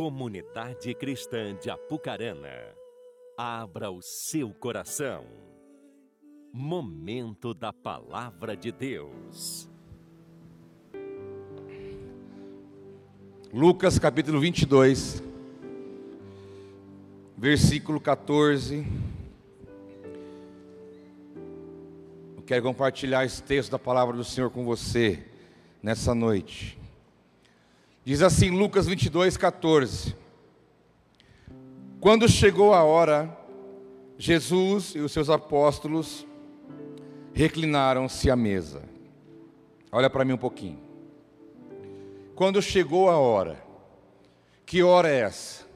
Comunidade Cristã de Apucarana, abra o seu coração. Momento da Palavra de Deus. Lucas capítulo 22, versículo 14. Eu quero compartilhar esse texto da palavra do Senhor com você nessa noite. Diz assim Lucas 22, 14: Quando chegou a hora, Jesus e os seus apóstolos reclinaram-se à mesa. Olha para mim um pouquinho. Quando chegou a hora, que hora é essa?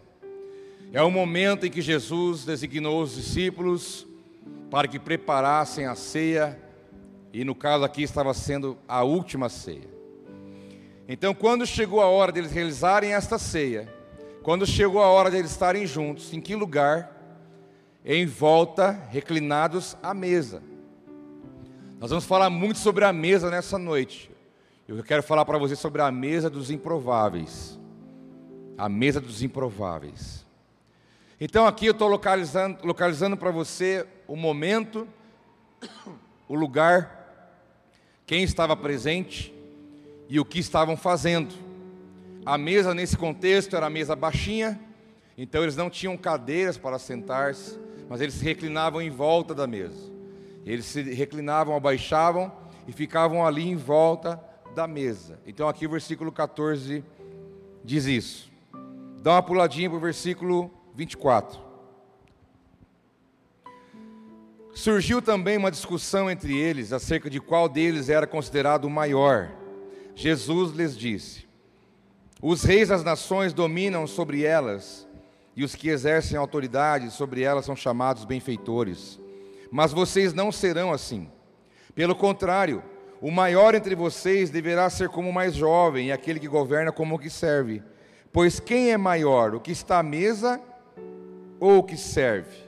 É o momento em que Jesus designou os discípulos para que preparassem a ceia, e no caso aqui estava sendo a última ceia. Então, quando chegou a hora deles realizarem esta ceia, quando chegou a hora deles estarem juntos, em que lugar? Em volta, reclinados à mesa. Nós vamos falar muito sobre a mesa nessa noite. Eu quero falar para você sobre a mesa dos improváveis. A mesa dos improváveis. Então aqui eu estou localizando, localizando para você o momento, o lugar, quem estava presente e o que estavam fazendo. A mesa nesse contexto era a mesa baixinha, então eles não tinham cadeiras para sentar-se, mas eles se reclinavam em volta da mesa. Eles se reclinavam, abaixavam e ficavam ali em volta da mesa. Então aqui o versículo 14 diz isso. Dá uma puladinha para o versículo 24. Surgiu também uma discussão entre eles acerca de qual deles era considerado o maior. Jesus lhes disse: Os reis das nações dominam sobre elas, e os que exercem autoridade sobre elas são chamados benfeitores. Mas vocês não serão assim. Pelo contrário, o maior entre vocês deverá ser como o mais jovem, e aquele que governa como o que serve. Pois quem é maior, o que está à mesa ou o que serve?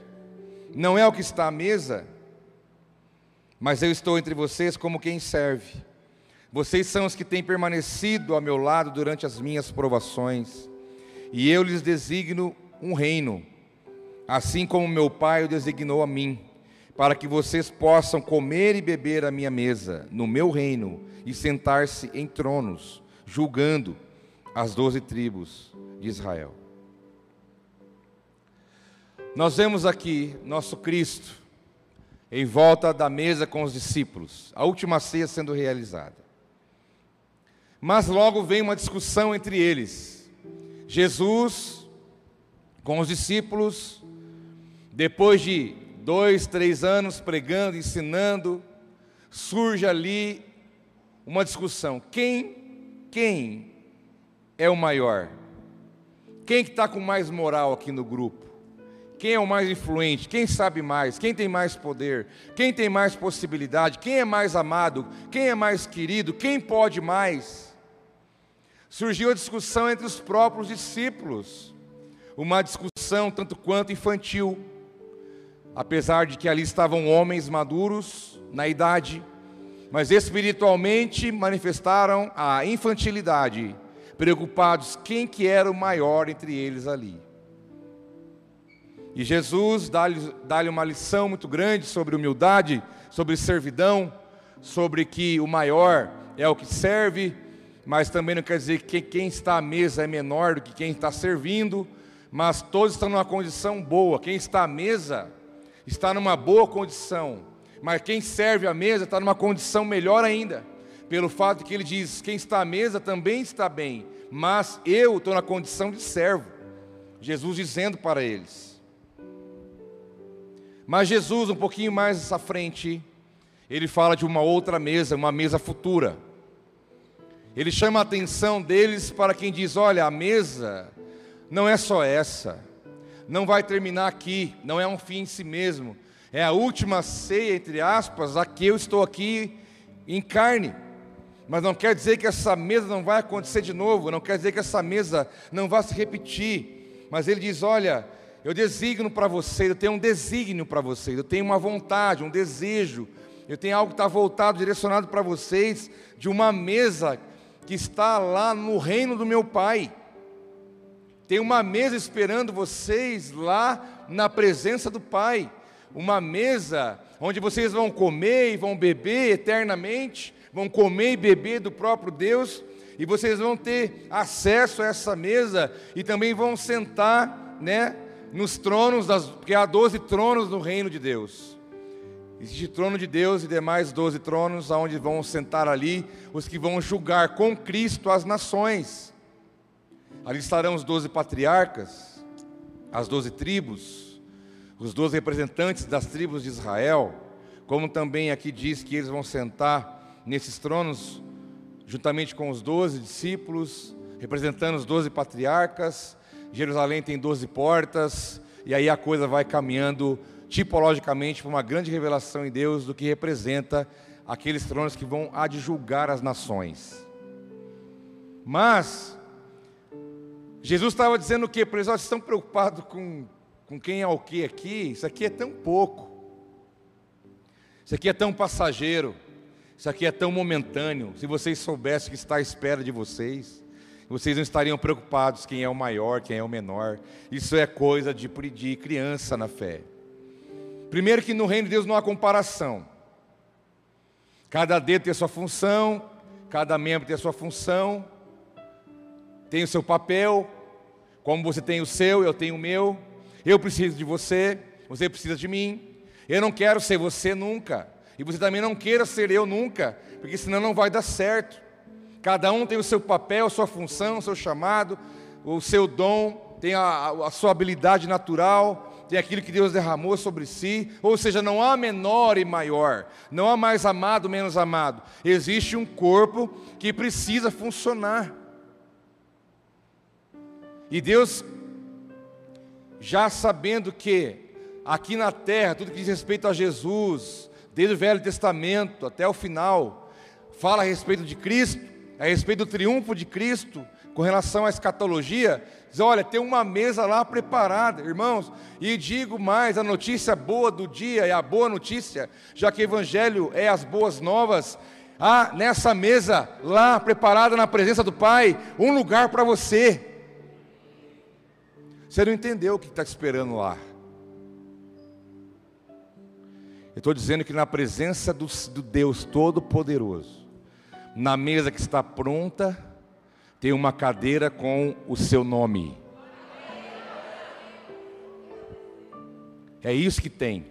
Não é o que está à mesa, mas eu estou entre vocês como quem serve. Vocês são os que têm permanecido ao meu lado durante as minhas provações, e eu lhes designo um reino, assim como meu Pai o designou a mim, para que vocês possam comer e beber à minha mesa, no meu reino, e sentar-se em tronos, julgando as doze tribos de Israel. Nós vemos aqui nosso Cristo em volta da mesa com os discípulos, a última ceia sendo realizada. Mas logo vem uma discussão entre eles. Jesus, com os discípulos, depois de dois, três anos pregando, ensinando, surge ali uma discussão. Quem, quem é o maior? Quem que está com mais moral aqui no grupo? Quem é o mais influente? Quem sabe mais? Quem tem mais poder? Quem tem mais possibilidade? Quem é mais amado? Quem é mais querido? Quem pode mais? Surgiu a discussão entre os próprios discípulos, uma discussão tanto quanto infantil, apesar de que ali estavam homens maduros na idade, mas espiritualmente manifestaram a infantilidade, preocupados quem que era o maior entre eles ali. E Jesus dá-lhe dá uma lição muito grande sobre humildade, sobre servidão, sobre que o maior é o que serve, mas também não quer dizer que quem está à mesa é menor do que quem está servindo, mas todos estão numa condição boa. Quem está à mesa está numa boa condição, mas quem serve à mesa está numa condição melhor ainda, pelo fato que ele diz: quem está à mesa também está bem, mas eu estou na condição de servo. Jesus dizendo para eles. Mas Jesus, um pouquinho mais à frente, ele fala de uma outra mesa, uma mesa futura. Ele chama a atenção deles para quem diz: olha, a mesa não é só essa, não vai terminar aqui, não é um fim em si mesmo, é a última ceia, entre aspas, a que eu estou aqui em carne. Mas não quer dizer que essa mesa não vai acontecer de novo, não quer dizer que essa mesa não vai se repetir. Mas ele diz: olha, eu designo para vocês, eu tenho um desígnio para vocês, eu tenho uma vontade, um desejo, eu tenho algo que está voltado, direcionado para vocês, de uma mesa que está lá no reino do meu Pai. Tem uma mesa esperando vocês lá na presença do Pai. Uma mesa onde vocês vão comer e vão beber eternamente, vão comer e beber do próprio Deus, e vocês vão ter acesso a essa mesa e também vão sentar, né, nos tronos das, porque há 12 tronos no reino de Deus. Existe trono de Deus e demais doze tronos, aonde vão sentar ali os que vão julgar com Cristo as nações. Ali estarão os doze patriarcas, as doze tribos, os doze representantes das tribos de Israel, como também aqui diz que eles vão sentar nesses tronos, juntamente com os doze discípulos, representando os doze patriarcas. Jerusalém tem doze portas, e aí a coisa vai caminhando tipologicamente para uma grande revelação em Deus do que representa aqueles tronos que vão adjulgar as nações. Mas, Jesus estava dizendo o quê? Para eles, vocês estão preocupados com, com quem é o que aqui? Isso aqui é tão pouco. Isso aqui é tão passageiro. Isso aqui é tão momentâneo. Se vocês soubessem que está à espera de vocês, vocês não estariam preocupados quem é o maior, quem é o menor. Isso é coisa de, de criança na fé. Primeiro, que no reino de Deus não há comparação. Cada dedo tem a sua função, cada membro tem a sua função, tem o seu papel, como você tem o seu, eu tenho o meu. Eu preciso de você, você precisa de mim. Eu não quero ser você nunca, e você também não queira ser eu nunca, porque senão não vai dar certo. Cada um tem o seu papel, a sua função, o seu chamado, o seu dom, tem a, a sua habilidade natural, tem aquilo que Deus derramou sobre si, ou seja, não há menor e maior, não há mais amado, menos amado. Existe um corpo que precisa funcionar. E Deus, já sabendo que aqui na terra, tudo que diz respeito a Jesus, desde o Velho Testamento até o final, fala a respeito de Cristo, a respeito do triunfo de Cristo, com relação à escatologia, diz: olha, tem uma mesa lá preparada, irmãos, e digo mais: a notícia boa do dia é a boa notícia, já que o Evangelho é as boas novas. Há nessa mesa, lá preparada na presença do Pai, um lugar para você. Você não entendeu o que está esperando lá. Eu estou dizendo que na presença do, do Deus Todo-Poderoso, na mesa que está pronta, tem uma cadeira com o seu nome. É isso que tem.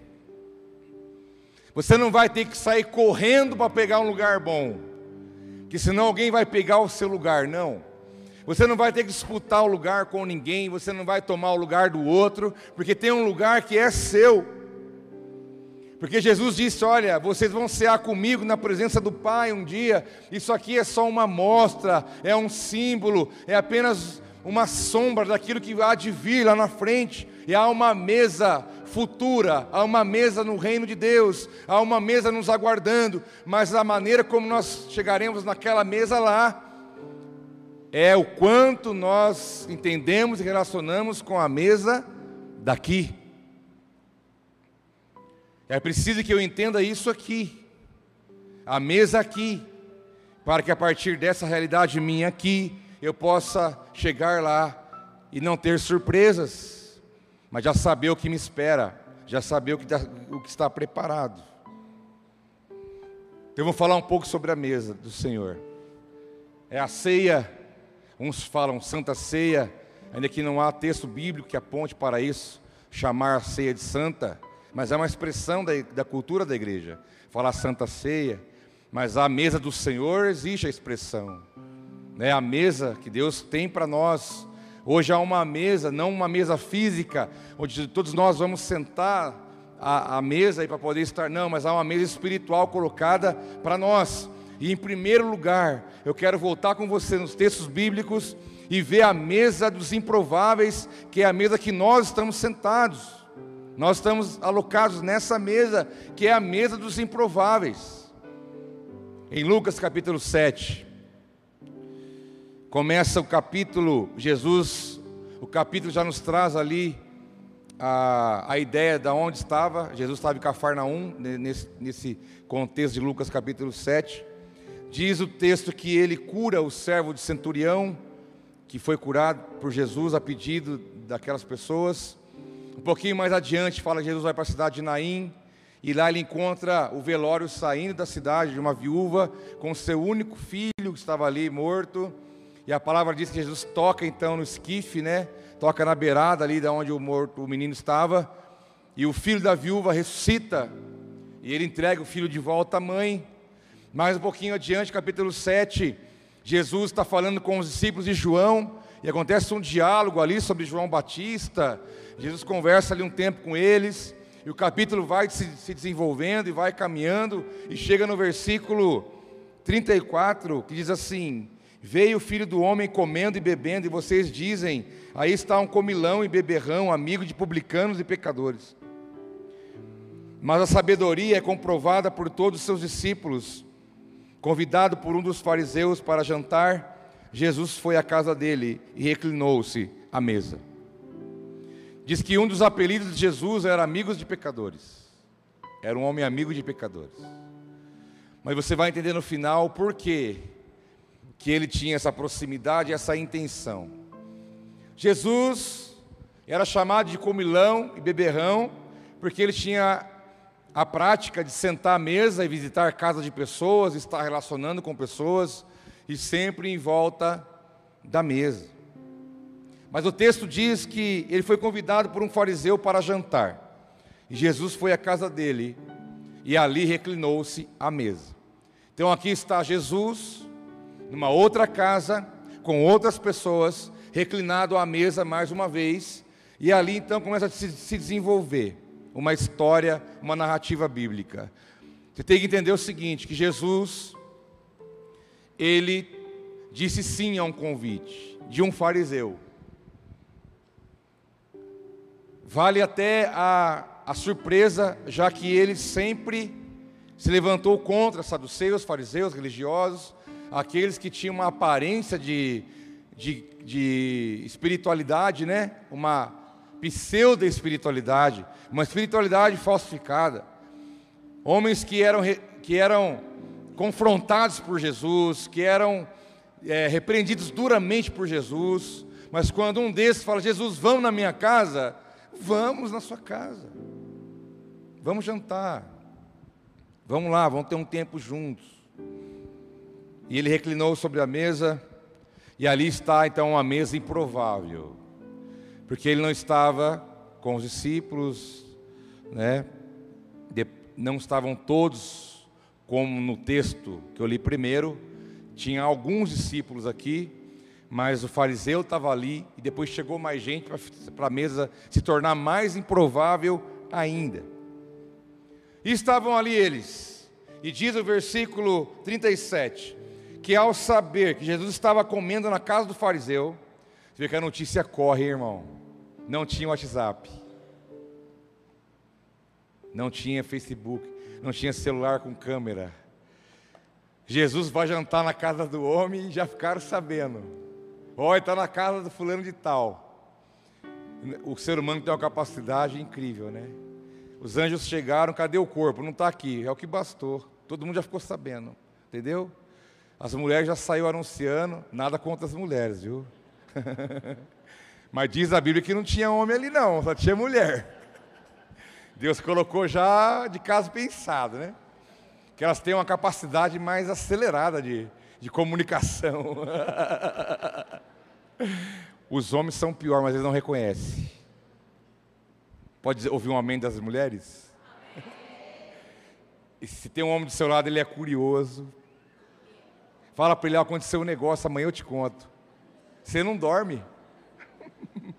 Você não vai ter que sair correndo para pegar um lugar bom, que senão alguém vai pegar o seu lugar, não. Você não vai ter que disputar o lugar com ninguém, você não vai tomar o lugar do outro, porque tem um lugar que é seu. Porque Jesus disse: Olha, vocês vão cear comigo na presença do Pai um dia. Isso aqui é só uma mostra, é um símbolo, é apenas uma sombra daquilo que há de vir lá na frente. E há uma mesa futura, há uma mesa no reino de Deus, há uma mesa nos aguardando. Mas a maneira como nós chegaremos naquela mesa lá é o quanto nós entendemos e relacionamos com a mesa daqui. É preciso que eu entenda isso aqui, a mesa aqui, para que a partir dessa realidade minha aqui, eu possa chegar lá e não ter surpresas, mas já saber o que me espera, já saber o que, está, o que está preparado. Então, eu vou falar um pouco sobre a mesa do Senhor. É a ceia, uns falam santa ceia, ainda que não há texto bíblico que aponte para isso, chamar a ceia de santa mas é uma expressão da, da cultura da igreja. Falar Santa Ceia, mas a mesa do Senhor existe a expressão. É a mesa que Deus tem para nós. Hoje há uma mesa, não uma mesa física, onde todos nós vamos sentar à, à mesa para poder estar, não, mas há uma mesa espiritual colocada para nós. E em primeiro lugar, eu quero voltar com você nos textos bíblicos e ver a mesa dos improváveis, que é a mesa que nós estamos sentados. Nós estamos alocados nessa mesa, que é a mesa dos improváveis. Em Lucas capítulo 7, começa o capítulo, Jesus, o capítulo já nos traz ali a, a ideia de onde estava. Jesus estava em Cafarnaum, nesse, nesse contexto de Lucas capítulo 7. Diz o texto que ele cura o servo de centurião, que foi curado por Jesus a pedido daquelas pessoas. Um pouquinho mais adiante, fala que Jesus vai para a cidade de Naim, e lá ele encontra o velório saindo da cidade de uma viúva com seu único filho que estava ali morto. E a palavra diz que Jesus toca então no esquife, né? Toca na beirada ali de onde o morto, o menino estava. E o filho da viúva ressuscita. E ele entrega o filho de volta à mãe. Mais um pouquinho adiante, capítulo 7, Jesus está falando com os discípulos de João. E acontece um diálogo ali sobre João Batista. Jesus conversa ali um tempo com eles. E o capítulo vai se, se desenvolvendo e vai caminhando. E chega no versículo 34, que diz assim: Veio o filho do homem comendo e bebendo, e vocês dizem: Aí está um comilão e beberrão, amigo de publicanos e pecadores. Mas a sabedoria é comprovada por todos os seus discípulos. Convidado por um dos fariseus para jantar, Jesus foi à casa dele e reclinou-se à mesa. Diz que um dos apelidos de Jesus era amigos de pecadores. Era um homem amigo de pecadores. Mas você vai entender no final por quê que ele tinha essa proximidade, essa intenção. Jesus era chamado de comilão e beberrão, porque ele tinha a prática de sentar à mesa e visitar casas de pessoas, estar relacionando com pessoas e sempre em volta da mesa. Mas o texto diz que ele foi convidado por um fariseu para jantar. E Jesus foi à casa dele e ali reclinou-se à mesa. Então aqui está Jesus, numa outra casa, com outras pessoas, reclinado à mesa mais uma vez, e ali então começa a se, se desenvolver uma história, uma narrativa bíblica. Você tem que entender o seguinte, que Jesus ele disse sim a um convite de um fariseu. Vale até a, a surpresa, já que ele sempre se levantou contra saduceus, fariseus, religiosos, aqueles que tinham uma aparência de, de, de espiritualidade, né? uma pseudo-espiritualidade, uma espiritualidade falsificada. Homens que eram, que eram confrontados por Jesus, que eram é, repreendidos duramente por Jesus, mas quando um desses fala, Jesus, vamos na minha casa, vamos na sua casa, vamos jantar, vamos lá, vamos ter um tempo juntos. E ele reclinou sobre a mesa, e ali está então uma mesa improvável, porque ele não estava com os discípulos, né? não estavam todos, como no texto que eu li primeiro, tinha alguns discípulos aqui, mas o fariseu estava ali, e depois chegou mais gente para a mesa se tornar mais improvável ainda. E estavam ali eles, e diz o versículo 37: que ao saber que Jesus estava comendo na casa do fariseu, você vê que a notícia corre, irmão. Não tinha WhatsApp, não tinha Facebook, não tinha celular com câmera. Jesus vai jantar na casa do homem e já ficaram sabendo. Olha, está na casa do fulano de tal. O ser humano tem uma capacidade incrível, né? Os anjos chegaram, cadê o corpo? Não está aqui, é o que bastou. Todo mundo já ficou sabendo, entendeu? As mulheres já saíram anunciando, nada contra as mulheres, viu? Mas diz a Bíblia que não tinha homem ali não, só tinha mulher. Deus colocou já de caso pensado, né? Que elas têm uma capacidade mais acelerada de, de comunicação. Os homens são pior, mas eles não reconhecem. Pode ouvir um amém das mulheres? E se tem um homem do seu lado, ele é curioso, Fala para ele, aconteceu um negócio, amanhã eu te conto. Você não dorme.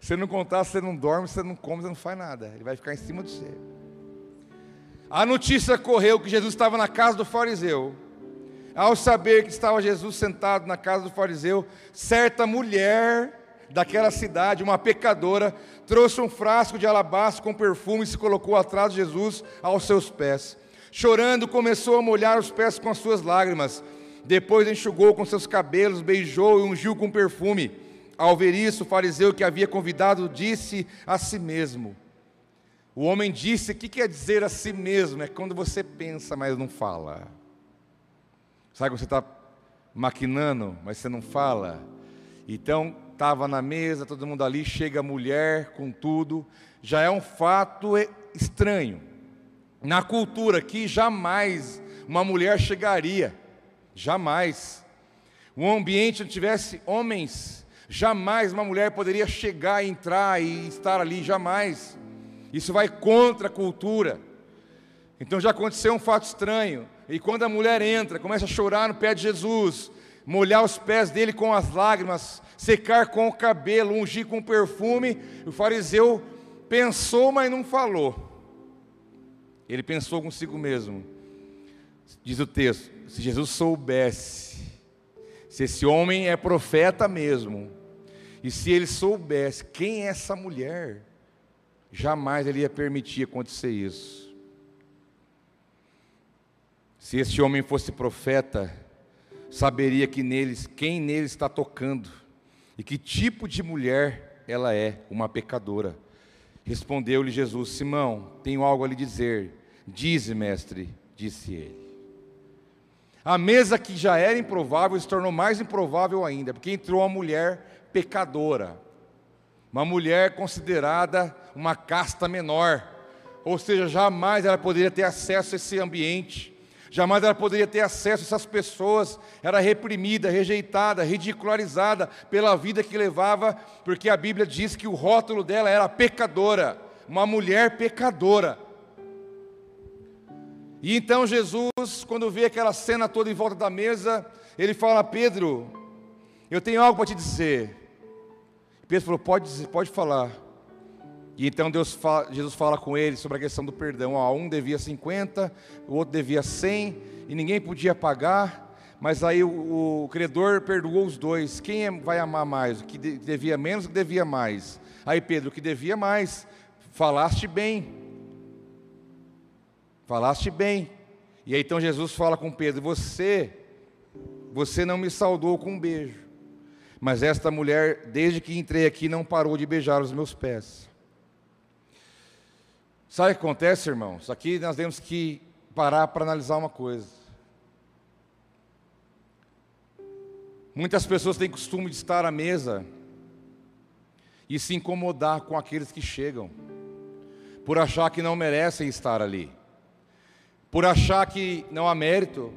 você não contar, você não dorme, você não come, você não faz nada. Ele vai ficar em cima de você. A notícia correu que Jesus estava na casa do fariseu. Ao saber que estava Jesus sentado na casa do fariseu, certa mulher daquela cidade, uma pecadora, trouxe um frasco de alabastro com perfume e se colocou atrás de Jesus aos seus pés. Chorando, começou a molhar os pés com as suas lágrimas depois enxugou com seus cabelos, beijou e ungiu com perfume. Ao ver isso, o fariseu que havia convidado disse a si mesmo: O homem disse: O que quer dizer a si mesmo? É quando você pensa, mas não fala. Sabe quando você está maquinando, mas você não fala? Então, estava na mesa, todo mundo ali, chega a mulher com tudo, já é um fato estranho. Na cultura aqui, jamais uma mulher chegaria, jamais. Um ambiente onde tivesse homens, jamais uma mulher poderia chegar, entrar e estar ali, jamais. Isso vai contra a cultura. Então já aconteceu um fato estranho. E quando a mulher entra, começa a chorar no pé de Jesus, molhar os pés dele com as lágrimas, secar com o cabelo, ungir com perfume, o fariseu pensou, mas não falou. Ele pensou consigo mesmo. Diz o texto: se Jesus soubesse, se esse homem é profeta mesmo, e se ele soubesse quem é essa mulher, jamais ele ia permitir acontecer isso. Se esse homem fosse profeta, saberia que neles, quem nele está tocando e que tipo de mulher ela é, uma pecadora. Respondeu-lhe Jesus: Simão, tenho algo a lhe dizer. Dize, mestre, disse ele. A mesa que já era improvável se tornou mais improvável ainda, porque entrou uma mulher pecadora, uma mulher considerada uma casta menor, ou seja, jamais ela poderia ter acesso a esse ambiente. Jamais ela poderia ter acesso a essas pessoas, era reprimida, rejeitada, ridicularizada pela vida que levava, porque a Bíblia diz que o rótulo dela era pecadora, uma mulher pecadora. E então Jesus, quando vê aquela cena toda em volta da mesa, ele fala: Pedro, eu tenho algo para te dizer. Pedro falou: Pode, pode falar. E então Deus fala, Jesus fala com ele sobre a questão do perdão. Ó, um devia 50, o outro devia 100, e ninguém podia pagar. Mas aí o, o credor perdoou os dois. Quem é, vai amar mais? O que devia menos, o que devia mais? Aí Pedro, o que devia mais? Falaste bem. Falaste bem. E aí então Jesus fala com Pedro: Você, você não me saudou com um beijo. Mas esta mulher, desde que entrei aqui, não parou de beijar os meus pés. Sabe o que acontece, irmãos? Aqui nós temos que parar para analisar uma coisa. Muitas pessoas têm costume de estar à mesa e se incomodar com aqueles que chegam, por achar que não merecem estar ali, por achar que não há mérito,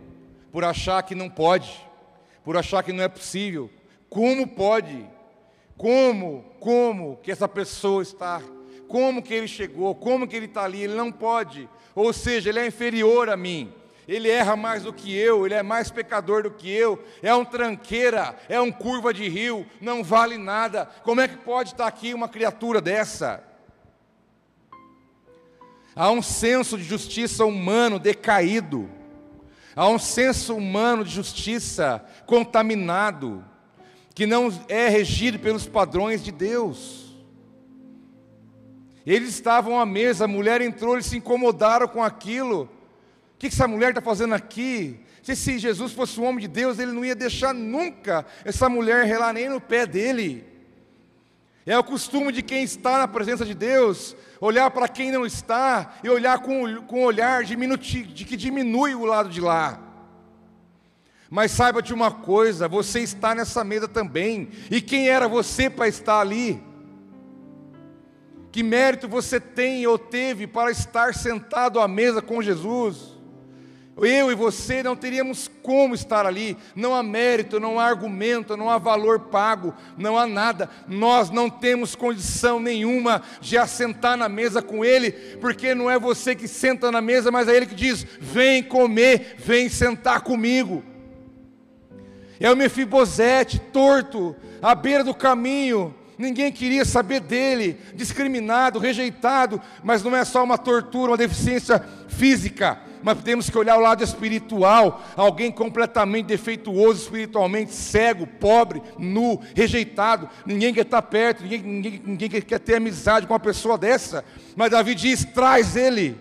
por achar que não pode, por achar que não é possível. Como pode? Como, como que essa pessoa está como que ele chegou, como que ele está ali, ele não pode. Ou seja, ele é inferior a mim. Ele erra mais do que eu, ele é mais pecador do que eu, é um tranqueira, é um curva de rio, não vale nada. Como é que pode estar aqui uma criatura dessa? Há um senso de justiça humano decaído, há um senso humano de justiça contaminado, que não é regido pelos padrões de Deus. Eles estavam à mesa, a mulher entrou, eles se incomodaram com aquilo. O que essa mulher está fazendo aqui? Se, Jesus fosse um homem de Deus, ele não ia deixar nunca essa mulher relar nem no pé dele. É o costume de quem está na presença de Deus, olhar para quem não está e olhar com, com um olhar de, de que diminui o lado de lá. Mas saiba de uma coisa: você está nessa mesa também, e quem era você para estar ali? Que mérito você tem ou teve para estar sentado à mesa com Jesus? Eu e você não teríamos como estar ali, não há mérito, não há argumento, não há valor pago, não há nada. Nós não temos condição nenhuma de assentar na mesa com Ele, porque não é você que senta na mesa, mas é Ele que diz: vem comer, vem sentar comigo. É o Mefibosete, torto, à beira do caminho, ninguém queria saber dele, discriminado, rejeitado, mas não é só uma tortura, uma deficiência física, mas temos que olhar o lado espiritual, alguém completamente defeituoso, espiritualmente cego, pobre, nu, rejeitado, ninguém quer estar perto, ninguém, ninguém, ninguém quer ter amizade com uma pessoa dessa, mas Davi diz: traz ele.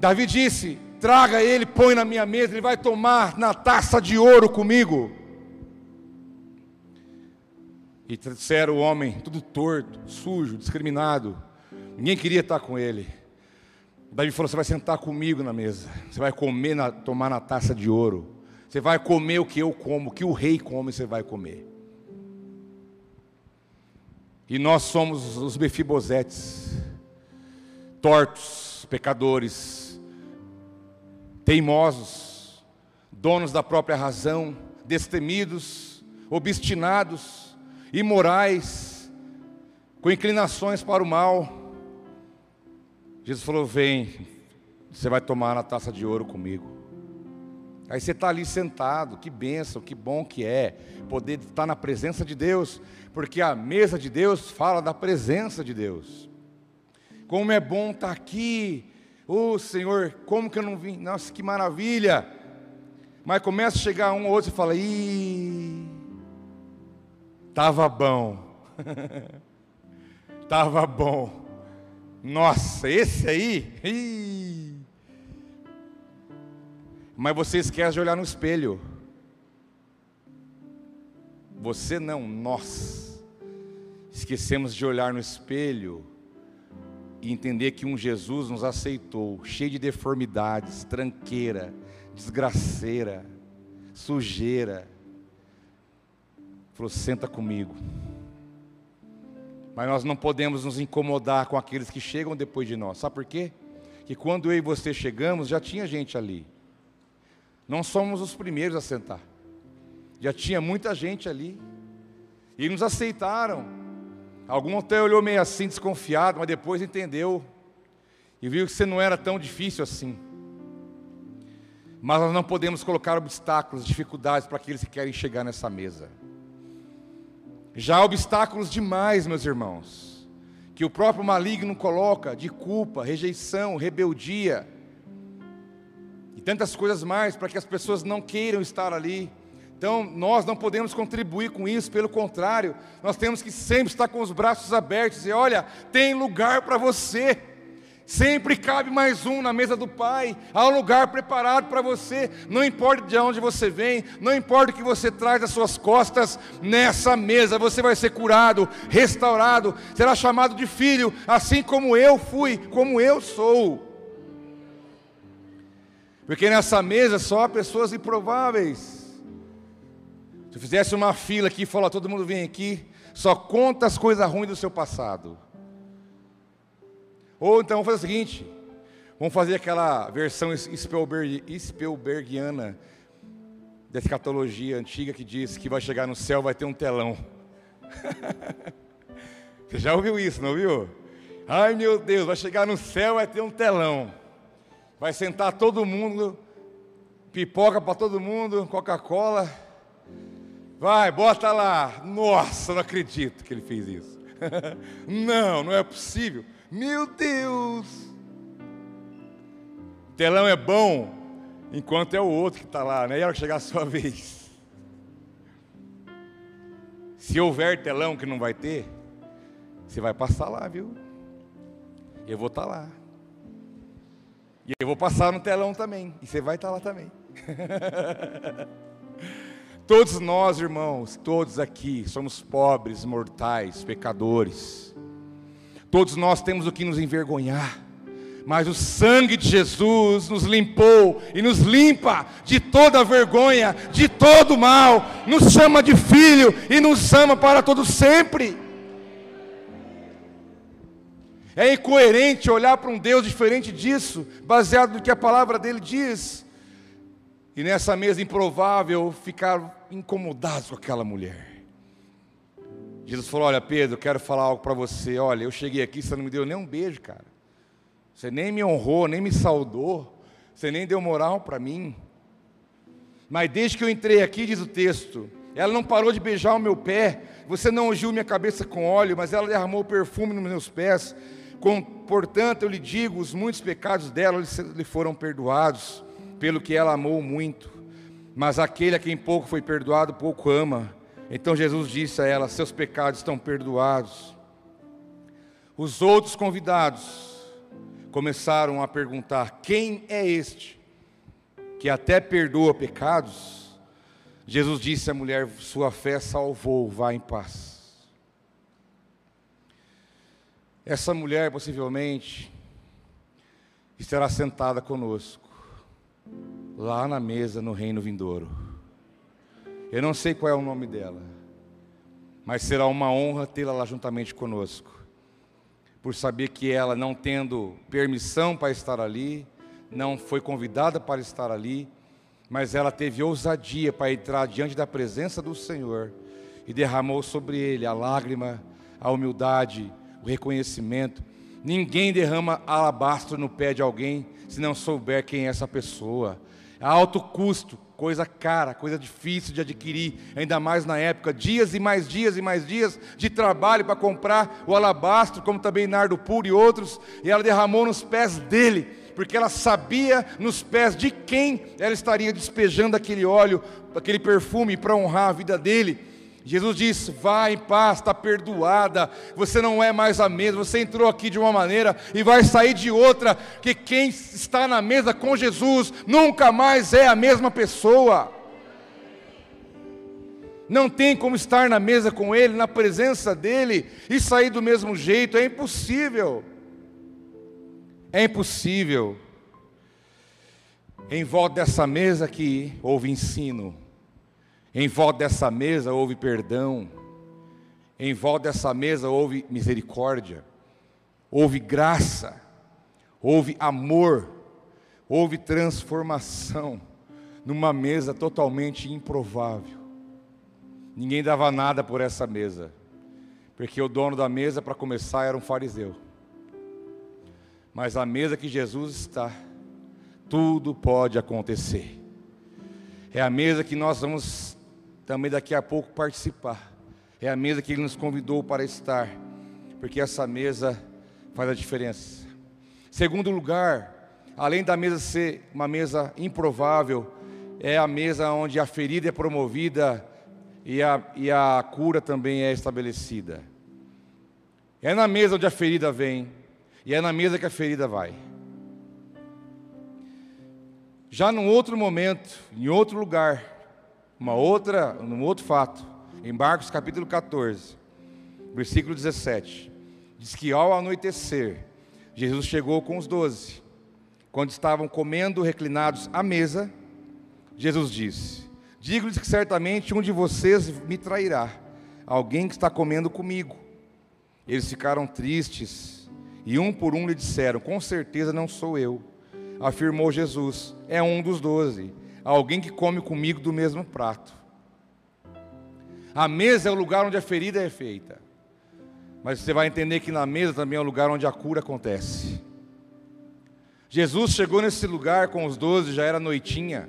Davi disse: traga ele, põe na minha mesa, ele vai tomar na taça de ouro comigo. E trouxeram o homem tudo torto, sujo, discriminado. Ninguém queria estar com ele. Davi falou: Você vai sentar comigo na mesa. Você vai comer, na, tomar na taça de ouro. Você vai comer o que eu como, o que o rei come, você vai comer. E nós somos os befibosetes, tortos, pecadores, teimosos, donos da própria razão, destemidos, obstinados, imorais, com inclinações para o mal. Jesus falou: Vem, você vai tomar na taça de ouro comigo. Aí você está ali sentado, que benção, que bom que é poder estar na presença de Deus, porque a mesa de Deus fala da presença de Deus. Como é bom estar aqui, ô oh, Senhor, como que eu não vim? Nossa, que maravilha! Mas começa a chegar um ou outro e fala: ih, estava bom, estava bom. Nossa, esse aí, mas você esquece de olhar no espelho. Você não, nós. Esquecemos de olhar no espelho e entender que um Jesus nos aceitou, cheio de deformidades, tranqueira, desgraceira, sujeira. Falou: senta comigo. Mas nós não podemos nos incomodar com aqueles que chegam depois de nós. Sabe por quê? Que quando eu e você chegamos, já tinha gente ali. Não somos os primeiros a sentar. Já tinha muita gente ali. E nos aceitaram. Algum até olhou meio assim, desconfiado, mas depois entendeu. E viu que você não era tão difícil assim. Mas nós não podemos colocar obstáculos, dificuldades para aqueles que querem chegar nessa mesa. Já há obstáculos demais, meus irmãos, que o próprio maligno coloca de culpa, rejeição, rebeldia tantas coisas mais para que as pessoas não queiram estar ali. Então, nós não podemos contribuir com isso, pelo contrário, nós temos que sempre estar com os braços abertos e olha, tem lugar para você. Sempre cabe mais um na mesa do Pai. Há um lugar preparado para você. Não importa de onde você vem, não importa o que você traz das suas costas, nessa mesa você vai ser curado, restaurado, será chamado de filho, assim como eu fui, como eu sou. Porque nessa mesa só há pessoas improváveis. Se eu fizesse uma fila aqui e falar, todo mundo vem aqui, só conta as coisas ruins do seu passado. Ou então vamos fazer o seguinte: vamos fazer aquela versão Spielberg, Spielbergiana da escatologia antiga que diz que vai chegar no céu, vai ter um telão. Você já ouviu isso, não ouviu? Ai meu Deus, vai chegar no céu, vai ter um telão. Vai sentar todo mundo, pipoca para todo mundo, Coca-Cola. Vai, bota lá. Nossa, não acredito que ele fez isso. não, não é possível. Meu Deus. Telão é bom enquanto é o outro que está lá, né? E a hora que chegar a sua vez. Se houver telão que não vai ter, você vai passar lá, viu? Eu vou estar tá lá. E eu vou passar no telão também. E você vai estar lá também. todos nós, irmãos, todos aqui somos pobres, mortais, pecadores. Todos nós temos o que nos envergonhar. Mas o sangue de Jesus nos limpou e nos limpa de toda vergonha, de todo mal, nos chama de filho e nos ama para todo sempre. É incoerente olhar para um Deus diferente disso, baseado no que a palavra dele diz. E nessa mesa improvável ficar incomodados com aquela mulher. Jesus falou: Olha, Pedro, quero falar algo para você. Olha, eu cheguei aqui, você não me deu nem um beijo, cara. Você nem me honrou, nem me saudou. Você nem deu moral para mim. Mas desde que eu entrei aqui, diz o texto, ela não parou de beijar o meu pé. Você não ungiu minha cabeça com óleo, mas ela derramou perfume nos meus pés. Com, portanto, eu lhe digo: os muitos pecados dela lhe foram perdoados, pelo que ela amou muito. Mas aquele a quem pouco foi perdoado, pouco ama. Então Jesus disse a ela: Seus pecados estão perdoados. Os outros convidados começaram a perguntar: Quem é este que até perdoa pecados? Jesus disse à mulher: Sua fé salvou, vá em paz. Essa mulher possivelmente estará sentada conosco, lá na mesa no reino vindouro. Eu não sei qual é o nome dela, mas será uma honra tê-la lá juntamente conosco, por saber que ela, não tendo permissão para estar ali, não foi convidada para estar ali, mas ela teve ousadia para entrar diante da presença do Senhor e derramou sobre ele a lágrima, a humildade, o reconhecimento. Ninguém derrama alabastro no pé de alguém se não souber quem é essa pessoa. A alto custo, coisa cara, coisa difícil de adquirir, ainda mais na época, dias e mais dias e mais dias de trabalho para comprar o alabastro, como também nardo puro e outros, e ela derramou nos pés dele, porque ela sabia nos pés de quem ela estaria despejando aquele óleo, aquele perfume para honrar a vida dele. Jesus disse: vá em paz, está perdoada, você não é mais a mesma, você entrou aqui de uma maneira e vai sair de outra, que quem está na mesa com Jesus nunca mais é a mesma pessoa. Não tem como estar na mesa com Ele, na presença dEle, e sair do mesmo jeito, é impossível. É impossível. Em volta dessa mesa aqui houve ensino, em volta dessa mesa houve perdão. Em volta dessa mesa houve misericórdia. Houve graça. Houve amor. Houve transformação. Numa mesa totalmente improvável. Ninguém dava nada por essa mesa. Porque o dono da mesa, para começar, era um fariseu. Mas a mesa que Jesus está, tudo pode acontecer. É a mesa que nós vamos também daqui a pouco participar. É a mesa que Ele nos convidou para estar, porque essa mesa faz a diferença. Segundo lugar, além da mesa ser uma mesa improvável, é a mesa onde a ferida é promovida e a, e a cura também é estabelecida. É na mesa onde a ferida vem, e é na mesa que a ferida vai. Já num outro momento, em outro lugar, uma outra, um outro fato, em Marcos capítulo 14, versículo 17, diz que ao anoitecer, Jesus chegou com os doze. Quando estavam comendo reclinados à mesa, Jesus disse: Digo-lhes que certamente um de vocês me trairá, alguém que está comendo comigo. Eles ficaram tristes e um por um lhe disseram: Com certeza não sou eu. Afirmou Jesus: É um dos doze alguém que come comigo do mesmo prato. A mesa é o lugar onde a ferida é feita. Mas você vai entender que na mesa também é o lugar onde a cura acontece. Jesus chegou nesse lugar com os doze, já era noitinha.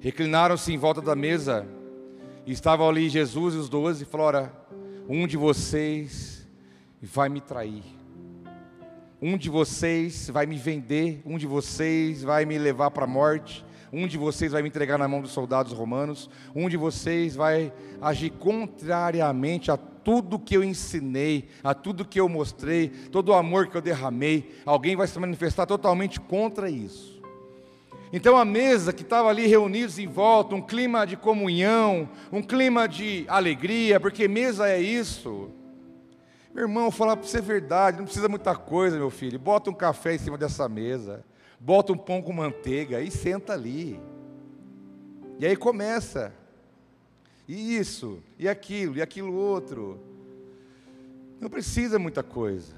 Reclinaram-se em volta da mesa. E estavam ali Jesus e os doze e falaram: Um de vocês vai me trair. Um de vocês vai me vender. Um de vocês vai me levar para a morte um de vocês vai me entregar na mão dos soldados romanos, um de vocês vai agir contrariamente a tudo que eu ensinei, a tudo que eu mostrei, todo o amor que eu derramei, alguém vai se manifestar totalmente contra isso. Então a mesa que estava ali reunidos em volta, um clima de comunhão, um clima de alegria, porque mesa é isso. Meu irmão, falar para você a verdade, não precisa muita coisa, meu filho. Bota um café em cima dessa mesa bota um pão com manteiga e senta ali. E aí começa. E isso, e aquilo, e aquilo outro. Não precisa muita coisa.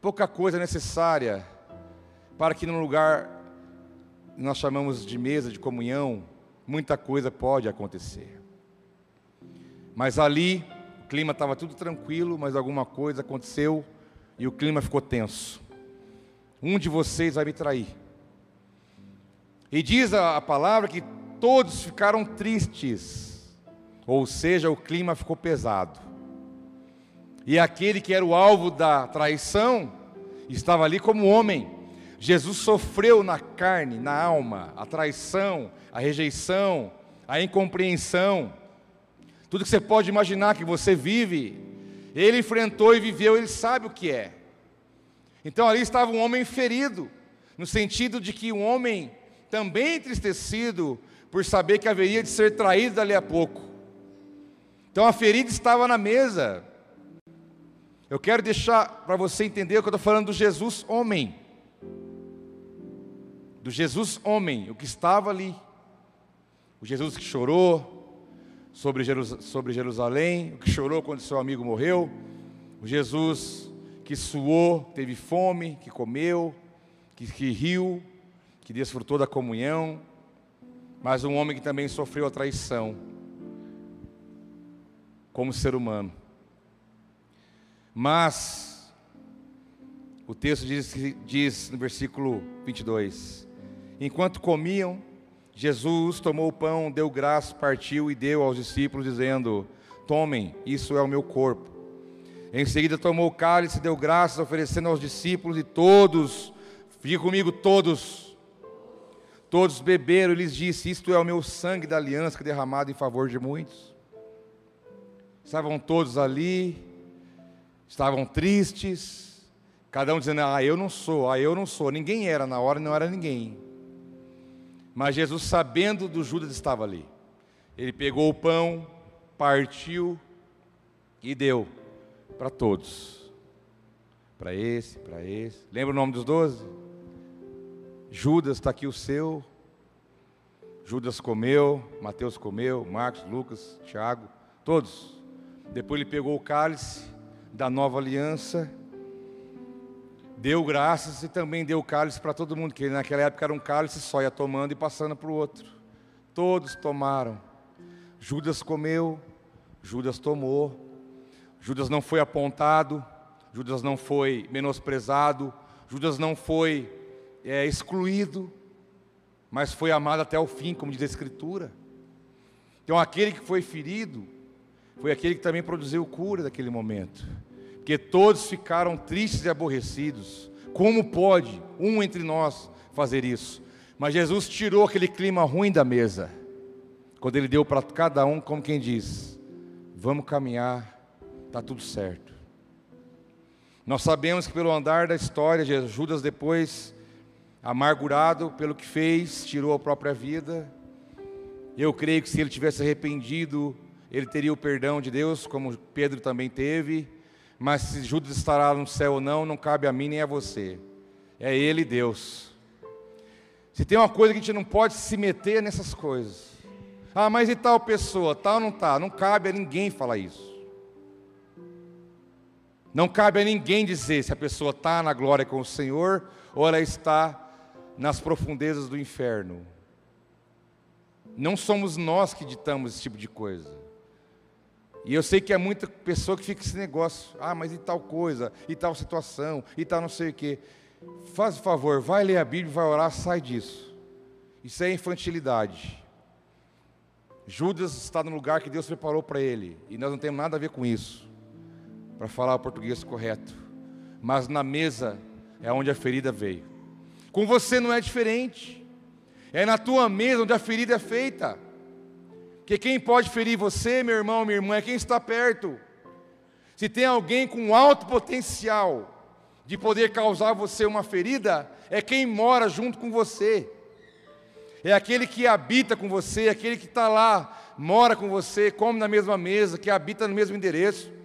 Pouca coisa necessária para que num lugar nós chamamos de mesa de comunhão, muita coisa pode acontecer. Mas ali o clima estava tudo tranquilo, mas alguma coisa aconteceu e o clima ficou tenso um de vocês vai me trair. E diz a, a palavra que todos ficaram tristes, ou seja, o clima ficou pesado. E aquele que era o alvo da traição estava ali como homem. Jesus sofreu na carne, na alma, a traição, a rejeição, a incompreensão. Tudo que você pode imaginar que você vive, ele enfrentou e viveu, ele sabe o que é. Então ali estava um homem ferido, no sentido de que um homem também entristecido por saber que haveria de ser traído dali a pouco. Então a ferida estava na mesa. Eu quero deixar para você entender que eu estou falando do Jesus homem. Do Jesus homem, o que estava ali. O Jesus que chorou, sobre, sobre Jerusalém, o que chorou quando seu amigo morreu, o Jesus que suou, teve fome, que comeu, que, que riu, que desfrutou da comunhão, mas um homem que também sofreu a traição, como ser humano. Mas, o texto diz, diz no versículo 22: Enquanto comiam, Jesus tomou o pão, deu graça, partiu e deu aos discípulos, dizendo: Tomem, isso é o meu corpo. Em seguida tomou o cálice, deu graças, oferecendo aos discípulos e todos, fique comigo, todos, todos beberam. E lhes disse: Isto é o meu sangue da aliança que é derramado em favor de muitos. Estavam todos ali, estavam tristes, cada um dizendo: Ah, eu não sou, ah, eu não sou. Ninguém era na hora, não era ninguém. Mas Jesus, sabendo do Judas, estava ali. Ele pegou o pão, partiu e deu para todos. Para esse, para esse. Lembra o nome dos doze? Judas, está aqui o seu. Judas comeu, Mateus comeu, Marcos, Lucas, Tiago, todos. Depois ele pegou o cálice da nova aliança deu graças e também deu cálice para todo mundo, que naquela época era um cálice só, ia tomando e passando para o outro. Todos tomaram. Judas comeu, Judas tomou. Judas não foi apontado, Judas não foi menosprezado, Judas não foi é, excluído, mas foi amado até o fim, como diz a Escritura. Então, aquele que foi ferido, foi aquele que também produziu cura daquele momento que todos ficaram tristes e aborrecidos. Como pode um entre nós fazer isso? Mas Jesus tirou aquele clima ruim da mesa, quando ele deu para cada um, como quem diz: Vamos caminhar, está tudo certo. Nós sabemos que pelo andar da história, Judas depois, amargurado pelo que fez, tirou a própria vida. Eu creio que se ele tivesse arrependido, ele teria o perdão de Deus, como Pedro também teve mas se Judas estará no céu ou não, não cabe a mim nem a você. É Ele Deus. Se tem uma coisa que a gente não pode se meter nessas coisas. Ah, mas e tal pessoa? Tal não está? Não cabe a ninguém falar isso. Não cabe a ninguém dizer se a pessoa está na glória com o Senhor ou ela está nas profundezas do inferno. Não somos nós que ditamos esse tipo de coisa. E eu sei que é muita pessoa que fica esse negócio, ah, mas e tal coisa, e tal situação, e tal não sei o quê. Faz o favor, vai ler a Bíblia, vai orar, sai disso. Isso é infantilidade. Judas está no lugar que Deus preparou para ele, e nós não temos nada a ver com isso, para falar o português correto. Mas na mesa é onde a ferida veio. Com você não é diferente. É na tua mesa onde a ferida é feita. Que quem pode ferir você, meu irmão, minha irmã, é quem está perto. Se tem alguém com alto potencial de poder causar você uma ferida, é quem mora junto com você. É aquele que habita com você, é aquele que está lá, mora com você, come na mesma mesa, que habita no mesmo endereço.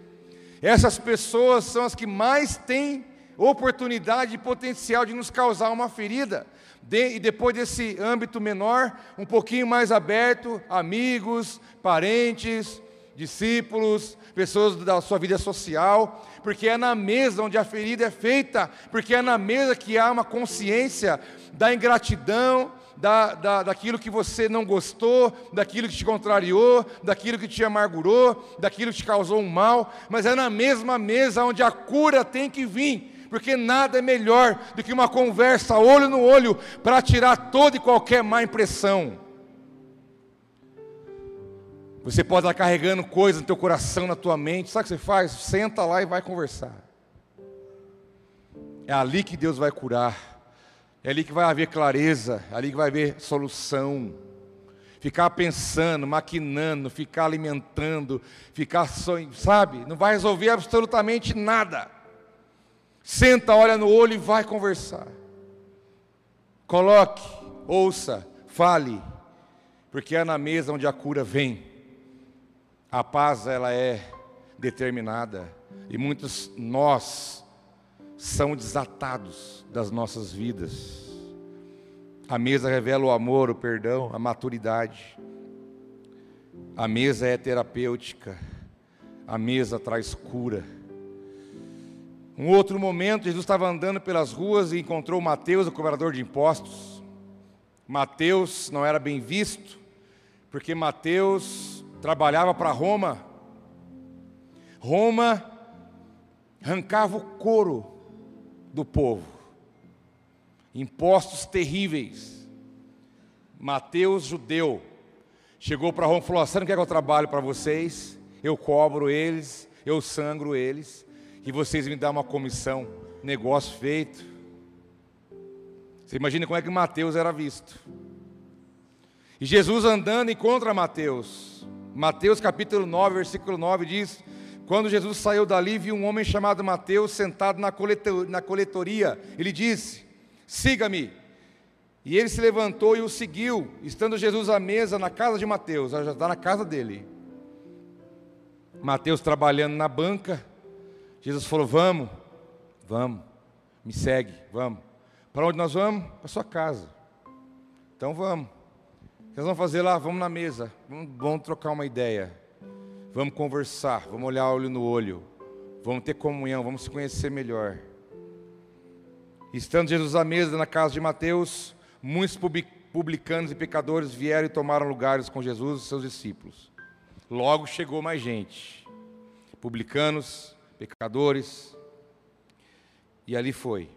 Essas pessoas são as que mais têm oportunidade e potencial de nos causar uma ferida. De, e depois desse âmbito menor, um pouquinho mais aberto, amigos, parentes, discípulos, pessoas da sua vida social, porque é na mesa onde a ferida é feita, porque é na mesa que há uma consciência da ingratidão, da, da, daquilo que você não gostou, daquilo que te contrariou, daquilo que te amargurou, daquilo que te causou um mal, mas é na mesma mesa onde a cura tem que vir, porque nada é melhor do que uma conversa olho no olho para tirar toda e qualquer má impressão. Você pode estar carregando coisas no teu coração, na tua mente, sabe o que você faz? Senta lá e vai conversar. É ali que Deus vai curar, é ali que vai haver clareza, é ali que vai haver solução. Ficar pensando, maquinando, ficar alimentando, ficar sonhando, sabe? Não vai resolver absolutamente nada. Senta, olha no olho e vai conversar. Coloque, ouça, fale, porque é na mesa onde a cura vem. A paz ela é determinada e muitos nós são desatados das nossas vidas. A mesa revela o amor, o perdão, a maturidade. A mesa é terapêutica, a mesa traz cura. Um outro momento, Jesus estava andando pelas ruas e encontrou Mateus, o cobrador de impostos. Mateus não era bem visto, porque Mateus trabalhava para Roma. Roma arrancava o couro do povo, impostos terríveis. Mateus, judeu, chegou para Roma e falou: Você não quer que eu trabalhe para vocês? Eu cobro eles, eu sangro eles e vocês me dão uma comissão, negócio feito. Você imagina como é que Mateus era visto. E Jesus andando encontra Mateus. Mateus capítulo 9, versículo 9 diz: Quando Jesus saiu dali, viu um homem chamado Mateus sentado na, na coletoria. Ele disse: Siga-me. E ele se levantou e o seguiu, estando Jesus à mesa na casa de Mateus, já está na casa dele. Mateus trabalhando na banca, Jesus falou: Vamos, vamos, me segue, vamos. Para onde nós vamos? Para sua casa. Então vamos. O que nós vamos fazer lá? Vamos na mesa, vamos, vamos trocar uma ideia, vamos conversar, vamos olhar olho no olho, vamos ter comunhão, vamos se conhecer melhor. Estando Jesus à mesa na casa de Mateus, muitos publicanos e pecadores vieram e tomaram lugares com Jesus e seus discípulos. Logo chegou mais gente, publicanos, pecadores. E ali foi.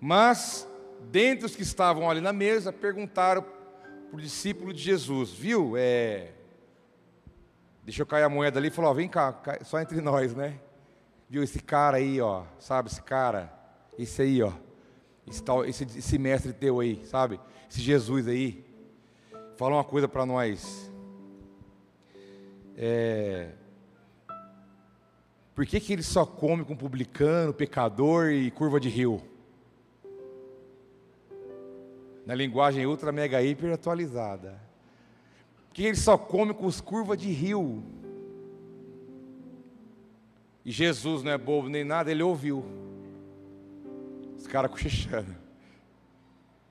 Mas, dentre os que estavam ali na mesa, perguntaram para o discípulo de Jesus: Viu? É... Deixa eu cair a moeda ali e falou: ó, Vem cá, só entre nós, né? Viu? Esse cara aí, ó, sabe? Esse cara, esse aí, ó. Esse, tal, esse, esse mestre teu aí, sabe? Esse Jesus aí. Fala uma coisa para nós. É, por que, que ele só come com publicano, pecador e curva de rio? Na linguagem ultra mega hiper atualizada. Por que ele só come com os curvas de rio? E Jesus não é bobo nem nada, ele ouviu. Os caras cochichando.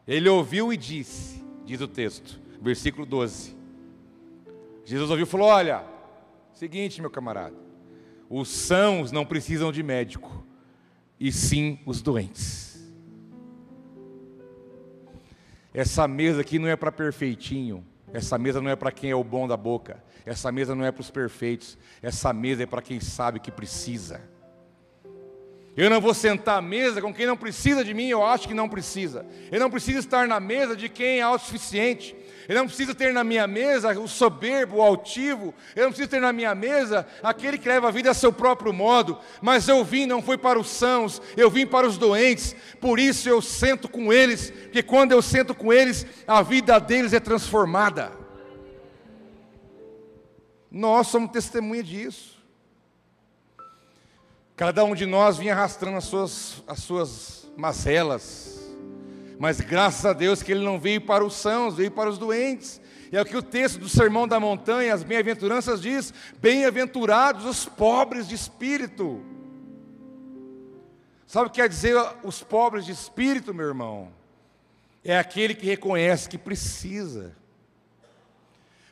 Ele ouviu e disse, diz o texto, versículo 12. Jesus ouviu e falou: Olha, seguinte, meu camarada. Os sãos não precisam de médico, e sim os doentes. Essa mesa aqui não é para perfeitinho, essa mesa não é para quem é o bom da boca, essa mesa não é para os perfeitos, essa mesa é para quem sabe que precisa. Eu não vou sentar à mesa com quem não precisa de mim, eu acho que não precisa. Eu não preciso estar na mesa de quem é autossuficiente. Eu não preciso ter na minha mesa o soberbo, o altivo. Eu não preciso ter na minha mesa aquele que leva a vida a seu próprio modo. Mas eu vim, não foi para os sãos, eu vim para os doentes. Por isso eu sento com eles, porque quando eu sento com eles, a vida deles é transformada. Nós somos testemunha disso. Cada um de nós vinha arrastando as suas, as suas mazelas, mas graças a Deus que ele não veio para os sãos, veio para os doentes. E é o que o texto do Sermão da Montanha, as bem-aventuranças diz: bem-aventurados os pobres de espírito. Sabe o que quer dizer os pobres de espírito, meu irmão? É aquele que reconhece que precisa.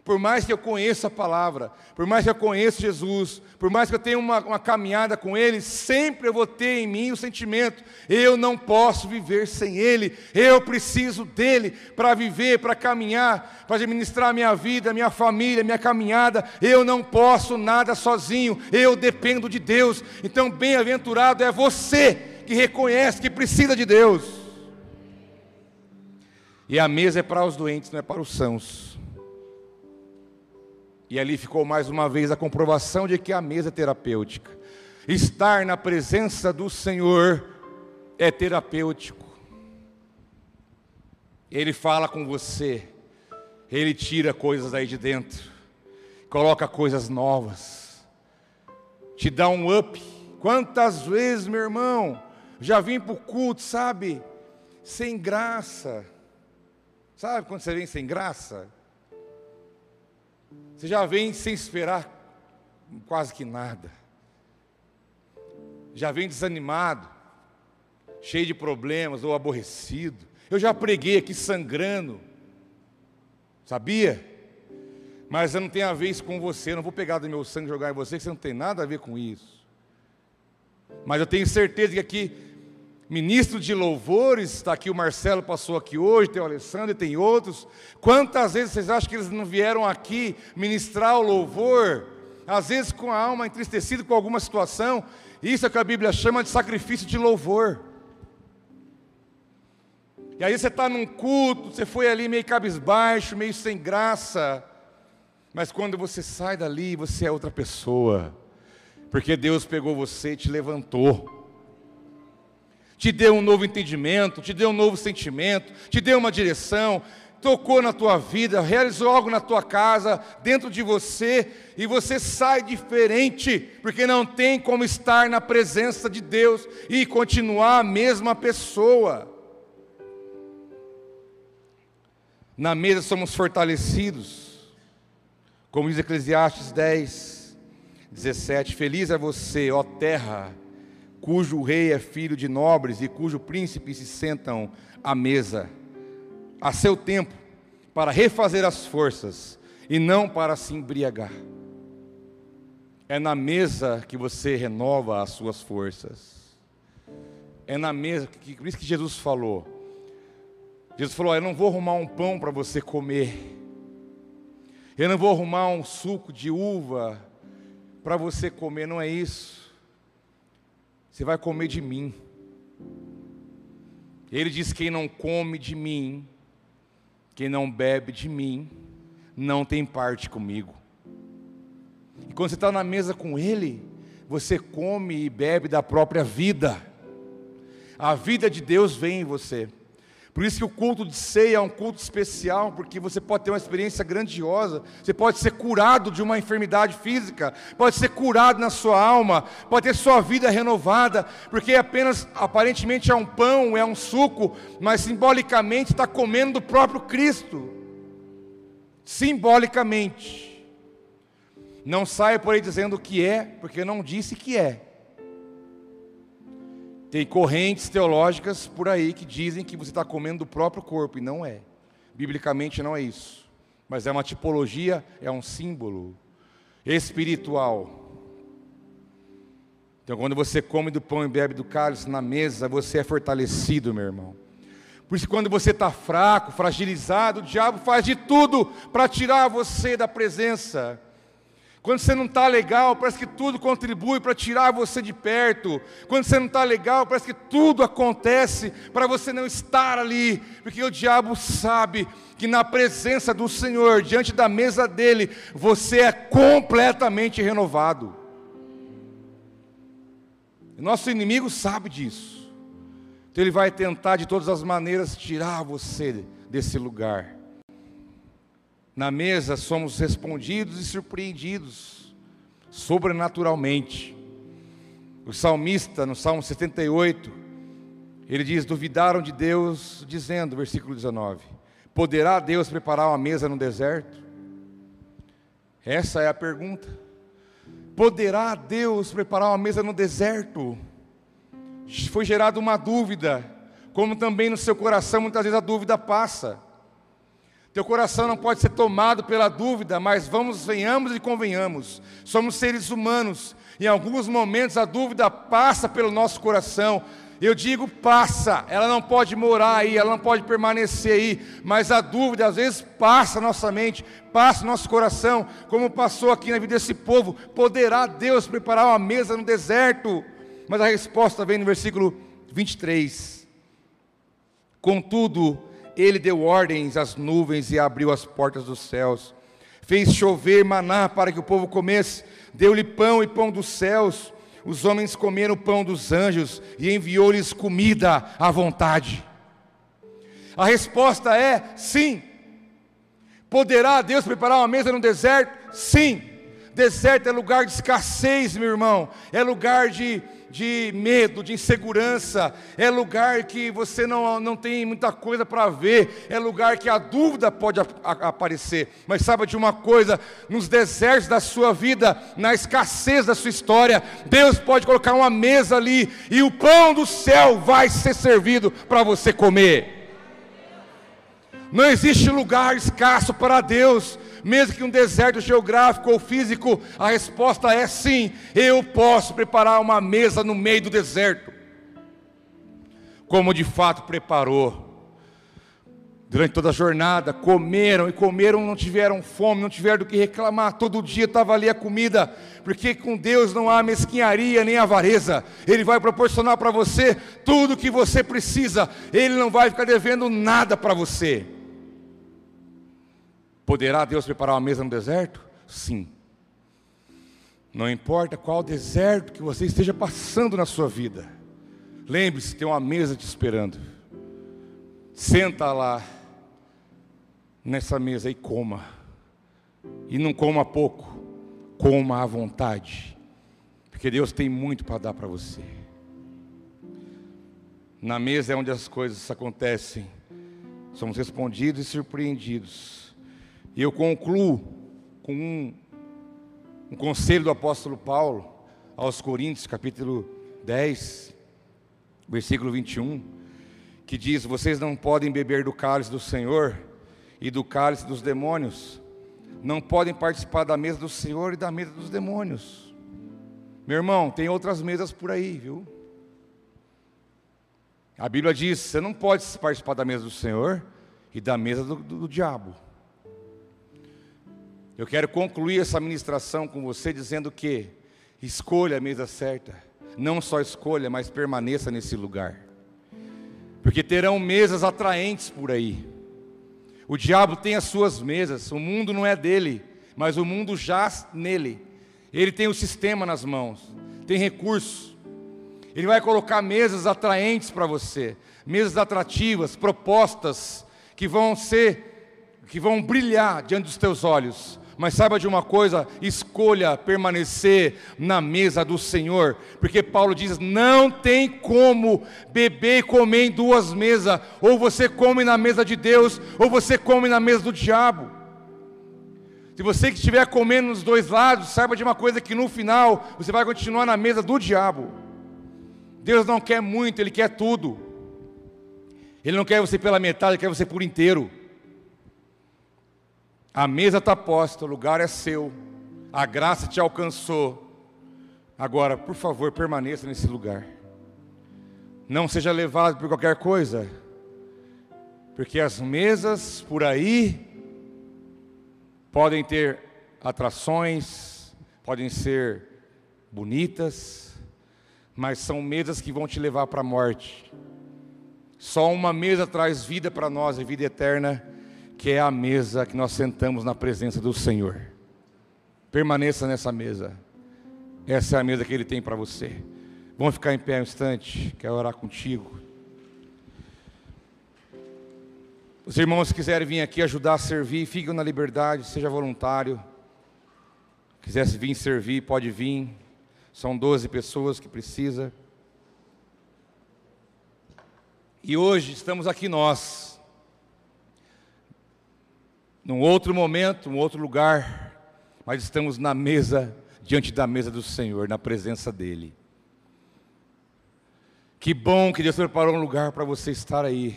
Por mais que eu conheça a palavra, por mais que eu conheça Jesus, por mais que eu tenha uma, uma caminhada com Ele, sempre eu vou ter em mim o sentimento: eu não posso viver sem Ele, eu preciso dEle para viver, para caminhar, para administrar minha vida, minha família, minha caminhada. Eu não posso nada sozinho, eu dependo de Deus. Então, bem-aventurado é você que reconhece que precisa de Deus. E a mesa é para os doentes, não é para os sãos. E ali ficou mais uma vez a comprovação de que a mesa é terapêutica. Estar na presença do Senhor é terapêutico. Ele fala com você, ele tira coisas aí de dentro, coloca coisas novas, te dá um up. Quantas vezes, meu irmão, já vim para o culto, sabe, sem graça. Sabe quando você vem sem graça? Você já vem sem esperar quase que nada. Já vem desanimado, cheio de problemas ou aborrecido. Eu já preguei aqui sangrando. Sabia? Mas eu não tenho a ver isso com você, eu não vou pegar do meu sangue e jogar em você, que você não tem nada a ver com isso. Mas eu tenho certeza que aqui, ministro de louvores, está aqui o Marcelo, passou aqui hoje, tem o Alessandro e tem outros. Quantas vezes vocês acham que eles não vieram aqui ministrar o louvor? Às vezes com a alma entristecida com alguma situação. Isso é que a Bíblia chama de sacrifício de louvor. E aí você está num culto, você foi ali meio cabisbaixo, meio sem graça. Mas quando você sai dali, você é outra pessoa. Porque Deus pegou você e te levantou. Te deu um novo entendimento, te deu um novo sentimento, te deu uma direção, tocou na tua vida, realizou algo na tua casa, dentro de você, e você sai diferente, porque não tem como estar na presença de Deus e continuar a mesma pessoa. Na mesa somos fortalecidos, como diz Eclesiastes 10, 17: Feliz é você, ó terra, cujo rei é filho de nobres e cujo príncipe se sentam à mesa, a seu tempo, para refazer as forças e não para se embriagar. É na mesa que você renova as suas forças. É na mesa, que, por isso que Jesus falou: Jesus falou: Eu não vou arrumar um pão para você comer. Eu não vou arrumar um suco de uva para você comer. Não é isso. Você vai comer de mim. Ele diz: Quem não come de mim, quem não bebe de mim, não tem parte comigo. E quando você está na mesa com Ele, você come e bebe da própria vida. A vida de Deus vem em você. Por isso que o culto de ceia é um culto especial, porque você pode ter uma experiência grandiosa, você pode ser curado de uma enfermidade física, pode ser curado na sua alma, pode ter sua vida renovada, porque apenas aparentemente é um pão, é um suco, mas simbolicamente está comendo do próprio Cristo. Simbolicamente. Não saia por aí dizendo o que é, porque não disse que é. Tem correntes teológicas por aí que dizem que você está comendo do próprio corpo, e não é. Biblicamente não é isso. Mas é uma tipologia, é um símbolo espiritual. Então, quando você come do pão e bebe do cálice na mesa, você é fortalecido, meu irmão. Por isso, quando você está fraco, fragilizado, o diabo faz de tudo para tirar você da presença. Quando você não está legal, parece que tudo contribui para tirar você de perto. Quando você não está legal, parece que tudo acontece para você não estar ali, porque o diabo sabe que na presença do Senhor, diante da mesa dele, você é completamente renovado. Nosso inimigo sabe disso, então ele vai tentar de todas as maneiras tirar você desse lugar. Na mesa somos respondidos e surpreendidos sobrenaturalmente. O salmista, no Salmo 78, ele diz: Duvidaram de Deus, dizendo, versículo 19: Poderá Deus preparar uma mesa no deserto? Essa é a pergunta. Poderá Deus preparar uma mesa no deserto? Foi gerada uma dúvida, como também no seu coração muitas vezes a dúvida passa. Teu coração não pode ser tomado pela dúvida, mas vamos, venhamos e convenhamos. Somos seres humanos. Em alguns momentos a dúvida passa pelo nosso coração. Eu digo passa, ela não pode morar aí, ela não pode permanecer aí, mas a dúvida às vezes passa nossa mente, passa nosso coração, como passou aqui na vida desse povo. Poderá Deus preparar uma mesa no deserto? Mas a resposta vem no versículo 23. Contudo, ele deu ordens às nuvens e abriu as portas dos céus. Fez chover maná para que o povo comesse. Deu-lhe pão e pão dos céus. Os homens comeram o pão dos anjos e enviou-lhes comida à vontade. A resposta é sim. Poderá Deus preparar uma mesa no deserto? Sim. Deserto é lugar de escassez, meu irmão. É lugar de de medo, de insegurança, é lugar que você não, não tem muita coisa para ver, é lugar que a dúvida pode a, a, aparecer. Mas saiba de uma coisa: nos desertos da sua vida, na escassez da sua história, Deus pode colocar uma mesa ali e o pão do céu vai ser servido para você comer. Não existe lugar escasso para Deus, mesmo que um deserto geográfico ou físico, a resposta é sim, eu posso preparar uma mesa no meio do deserto. Como de fato preparou Durante toda a jornada, comeram e comeram, não tiveram fome, não tiveram do que reclamar. Todo dia estava ali a comida, porque com Deus não há mesquinharia nem avareza. Ele vai proporcionar para você tudo o que você precisa. Ele não vai ficar devendo nada para você. Poderá Deus preparar uma mesa no deserto? Sim. Não importa qual deserto que você esteja passando na sua vida. Lembre-se, tem uma mesa te esperando. Senta lá nessa mesa e coma. E não coma pouco, coma à vontade. Porque Deus tem muito para dar para você. Na mesa é onde as coisas acontecem. Somos respondidos e surpreendidos. E eu concluo com um, um conselho do apóstolo Paulo aos Coríntios, capítulo 10, versículo 21, que diz: Vocês não podem beber do cálice do Senhor e do cálice dos demônios, não podem participar da mesa do Senhor e da mesa dos demônios. Meu irmão, tem outras mesas por aí, viu? A Bíblia diz: você não pode participar da mesa do Senhor e da mesa do, do, do diabo. Eu quero concluir essa ministração com você dizendo que escolha a mesa certa. Não só escolha, mas permaneça nesse lugar. Porque terão mesas atraentes por aí. O diabo tem as suas mesas, o mundo não é dele, mas o mundo jaz nele. Ele tem o sistema nas mãos, tem recursos. Ele vai colocar mesas atraentes para você, mesas atrativas, propostas que vão ser, que vão brilhar diante dos teus olhos. Mas saiba de uma coisa: escolha permanecer na mesa do Senhor, porque Paulo diz: não tem como beber e comer em duas mesas, ou você come na mesa de Deus, ou você come na mesa do diabo. Se você que estiver comendo nos dois lados, saiba de uma coisa: que no final você vai continuar na mesa do diabo. Deus não quer muito, Ele quer tudo. Ele não quer você pela metade, Ele quer você por inteiro. A mesa está posta, o lugar é seu, a graça te alcançou. Agora, por favor, permaneça nesse lugar. Não seja levado por qualquer coisa, porque as mesas por aí podem ter atrações, podem ser bonitas, mas são mesas que vão te levar para a morte. Só uma mesa traz vida para nós e vida eterna que é a mesa que nós sentamos na presença do Senhor. Permaneça nessa mesa. Essa é a mesa que Ele tem para você. Vamos ficar em pé um instante, quero orar contigo. Os irmãos que quiserem vir aqui ajudar a servir, fiquem na liberdade, seja voluntário. Quisesse vir servir, pode vir. São 12 pessoas que precisa. E hoje estamos aqui nós num outro momento, um outro lugar, mas estamos na mesa, diante da mesa do Senhor, na presença dEle. Que bom que Deus preparou um lugar para você estar aí.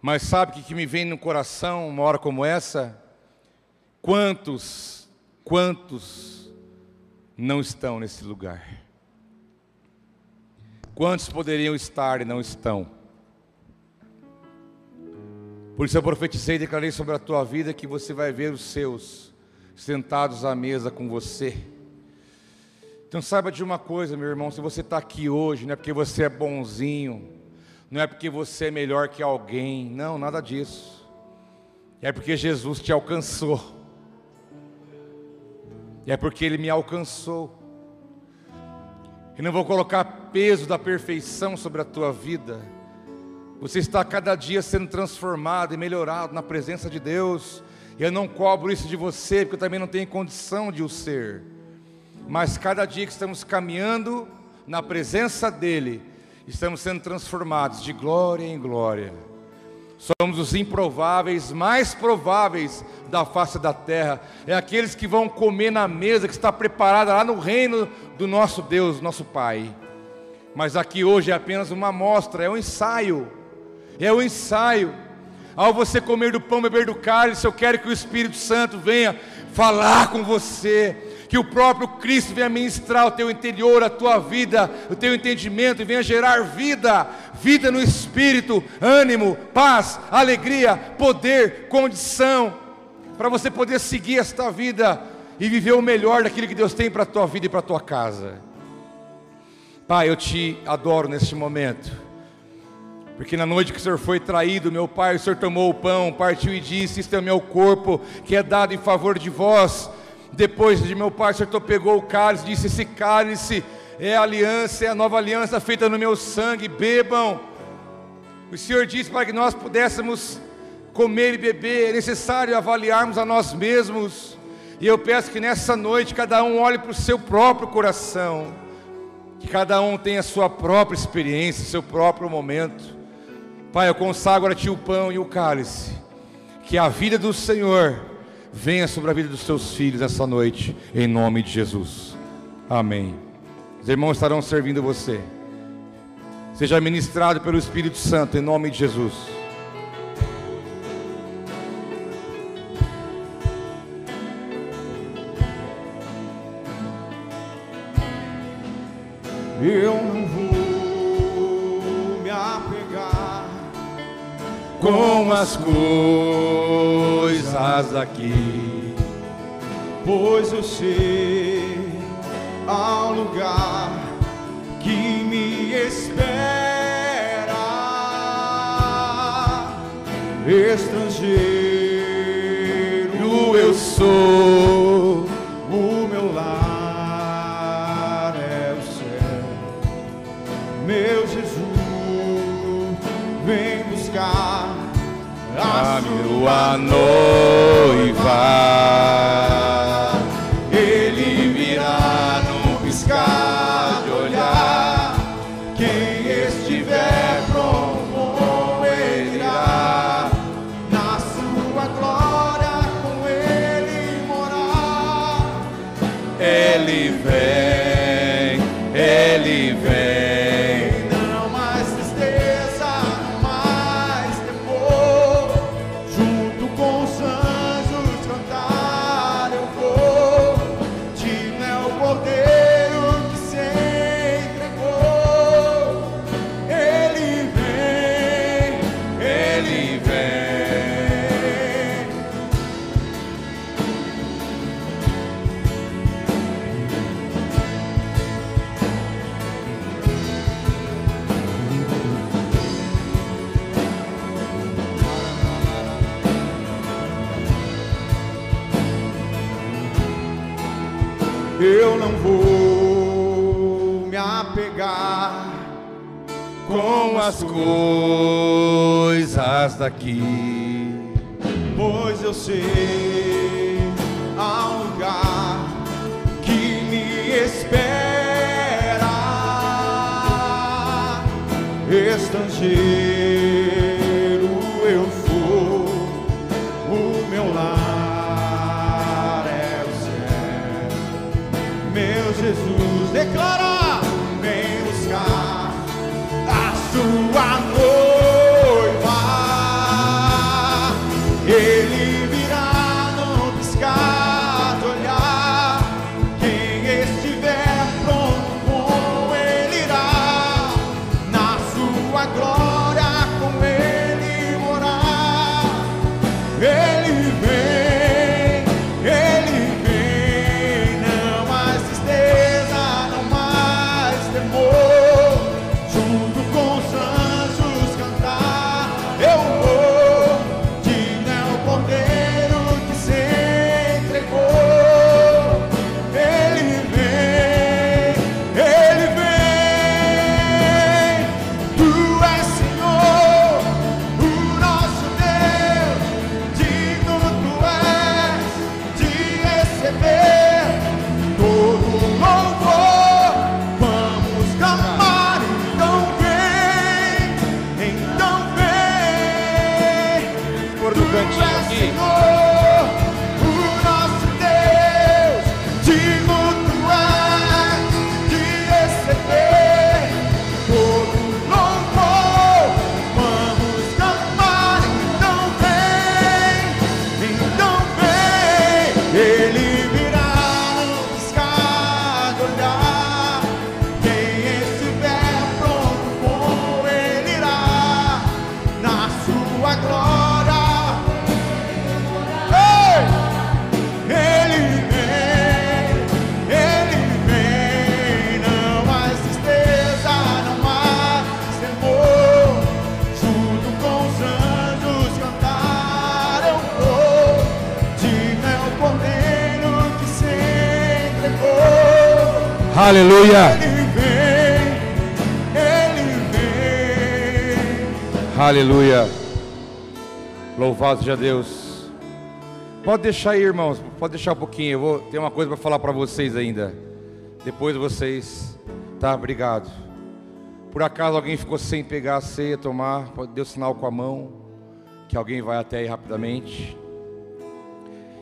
Mas sabe o que me vem no coração uma hora como essa? Quantos, quantos não estão nesse lugar? Quantos poderiam estar e não estão? Por isso eu profetizei e declarei sobre a tua vida que você vai ver os seus sentados à mesa com você. Então saiba de uma coisa, meu irmão, se você está aqui hoje, não é porque você é bonzinho, não é porque você é melhor que alguém, não, nada disso. É porque Jesus te alcançou. É porque Ele me alcançou. E não vou colocar peso da perfeição sobre a tua vida você está cada dia sendo transformado e melhorado na presença de Deus. Eu não cobro isso de você, porque eu também não tenho condição de o ser. Mas cada dia que estamos caminhando na presença dEle, estamos sendo transformados de glória em glória. Somos os improváveis, mais prováveis da face da terra. É aqueles que vão comer na mesa que está preparada lá no reino do nosso Deus, nosso Pai. Mas aqui hoje é apenas uma amostra, é um ensaio é o ensaio. Ao você comer do pão, beber do cálice, eu quero que o Espírito Santo venha falar com você, que o próprio Cristo venha ministrar o teu interior, a tua vida, o teu entendimento e venha gerar vida, vida no espírito, ânimo, paz, alegria, poder, condição, para você poder seguir esta vida e viver o melhor daquilo que Deus tem para a tua vida e para a tua casa. Pai, eu te adoro neste momento. Porque na noite que o Senhor foi traído, meu Pai, o Senhor tomou o pão, partiu e disse: Este é o meu corpo que é dado em favor de vós. Depois de meu Pai, o Senhor pegou o cálice, disse: Esse cálice é a aliança, é a nova aliança feita no meu sangue, bebam. O Senhor disse para que nós pudéssemos comer e beber, é necessário avaliarmos a nós mesmos. E eu peço que nessa noite cada um olhe para o seu próprio coração, que cada um tenha a sua própria experiência, seu próprio momento. Pai, eu consagro a Ti o pão e o cálice. Que a vida do Senhor venha sobre a vida dos Teus filhos essa noite, em nome de Jesus. Amém. Os irmãos estarão servindo você. Seja ministrado pelo Espírito Santo, em nome de Jesus. Eu não vou com as coisas daqui, pois eu sei ao lugar que me espera, estrangeiro eu sou, o meu lar é o céu, meu Jesus vem buscar a minha noiva. Coisas daqui, pois eu sei há um lugar que me espera, estrangeiro Aleluia. Louvado seja Deus. Pode deixar aí, irmãos. Pode deixar um pouquinho. Eu vou ter uma coisa para falar para vocês ainda. Depois vocês. Tá, obrigado. Por acaso alguém ficou sem pegar a ceia, tomar, pode deu sinal com a mão, que alguém vai até aí rapidamente.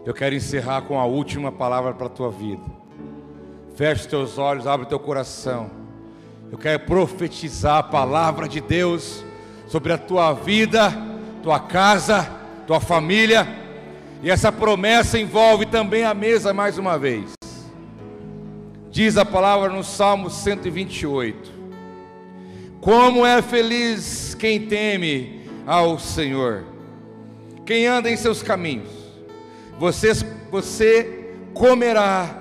Eu quero encerrar com a última palavra para a tua vida. Feche os teus olhos, abre o teu coração. Eu quero profetizar a palavra de Deus sobre a tua vida, tua casa, tua família. E essa promessa envolve também a mesa mais uma vez. Diz a palavra no Salmo 128. Como é feliz quem teme ao Senhor, quem anda em seus caminhos. Você, você comerá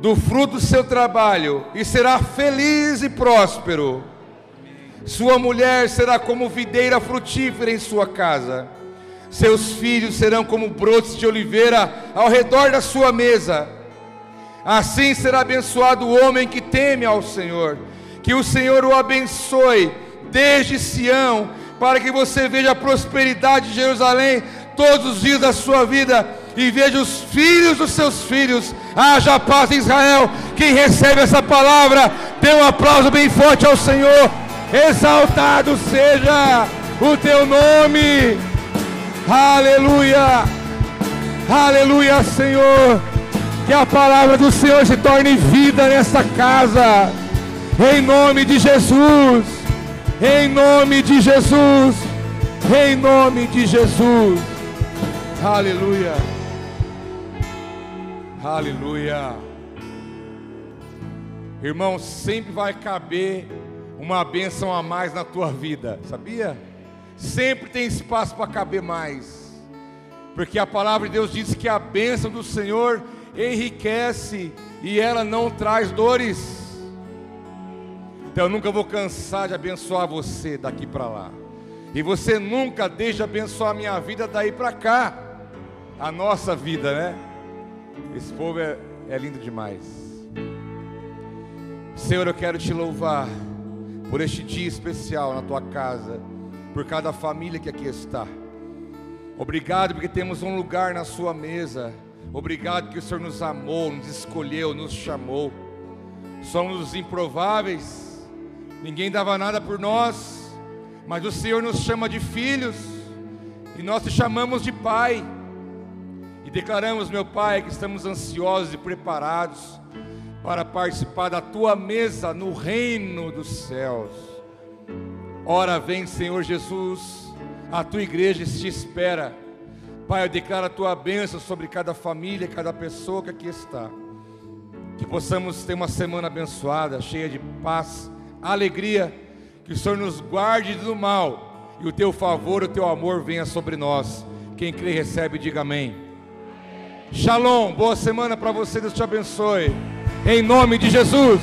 do fruto do seu trabalho e será feliz e próspero. Sua mulher será como videira frutífera em sua casa. Seus filhos serão como brotos de oliveira ao redor da sua mesa. Assim será abençoado o homem que teme ao Senhor. Que o Senhor o abençoe desde Sião, para que você veja a prosperidade de Jerusalém todos os dias da sua vida e veja os filhos dos seus filhos. Haja paz em Israel. Quem recebe essa palavra, dê um aplauso bem forte ao Senhor. Exaltado seja o teu nome. Aleluia. Aleluia, Senhor. Que a palavra do Senhor se torne vida nesta casa. Em nome de Jesus. Em nome de Jesus. Em nome de Jesus. Aleluia. Aleluia. Irmão, sempre vai caber uma bênção a mais na tua vida, sabia? Sempre tem espaço para caber mais. Porque a palavra de Deus diz que a bênção do Senhor enriquece e ela não traz dores. Então eu nunca vou cansar de abençoar você daqui para lá. E você nunca deixa de abençoar a minha vida daí para cá. A nossa vida, né? Esse povo é, é lindo demais. Senhor, eu quero te louvar por este dia especial na tua casa, por cada família que aqui está. Obrigado porque temos um lugar na sua mesa. Obrigado que o Senhor nos amou, nos escolheu, nos chamou. Somos os improváveis ninguém dava nada por nós, mas o Senhor nos chama de filhos, e nós te chamamos de Pai, e declaramos, meu Pai, que estamos ansiosos e preparados para participar da tua mesa no reino dos céus. Ora, vem, Senhor Jesus, a tua igreja te espera. Pai, eu declaro a tua bênção sobre cada família, cada pessoa que aqui está. Que possamos ter uma semana abençoada, cheia de paz alegria, que o Senhor nos guarde do mal e o teu favor, o teu amor venha sobre nós. Quem crê recebe, diga amém. Shalom, boa semana para você, Deus te abençoe. Em nome de Jesus.